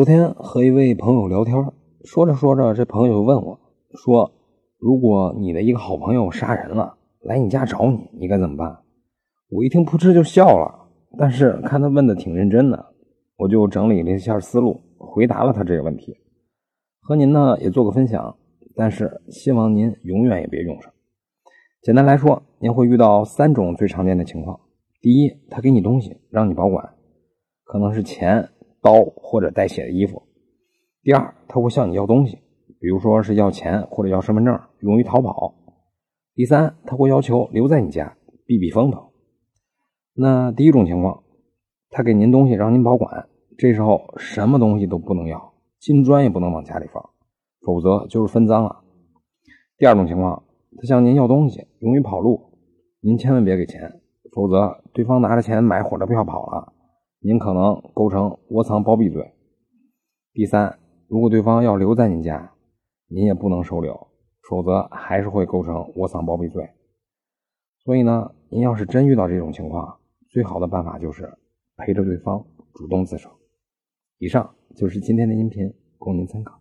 昨天和一位朋友聊天，说着说着，这朋友就问我，说：“如果你的一个好朋友杀人了，来你家找你，你该怎么办？”我一听，扑哧就笑了。但是看他问的挺认真的，我就整理了一下思路，回答了他这个问题，和您呢也做个分享。但是希望您永远也别用上。简单来说，您会遇到三种最常见的情况：第一，他给你东西让你保管，可能是钱。刀或者带血的衣服。第二，他会向你要东西，比如说是要钱或者要身份证，用于逃跑。第三，他会要求留在你家避避风头。那第一种情况，他给您东西让您保管，这时候什么东西都不能要，金砖也不能往家里放，否则就是分赃了。第二种情况，他向您要东西用于跑路，您千万别给钱，否则对方拿着钱买火车票跑了。您可能构成窝藏包庇罪。第三，如果对方要留在您家，您也不能收留，否则还是会构成窝藏包庇罪。所以呢，您要是真遇到这种情况，最好的办法就是陪着对方主动自首。以上就是今天的音频，供您参考。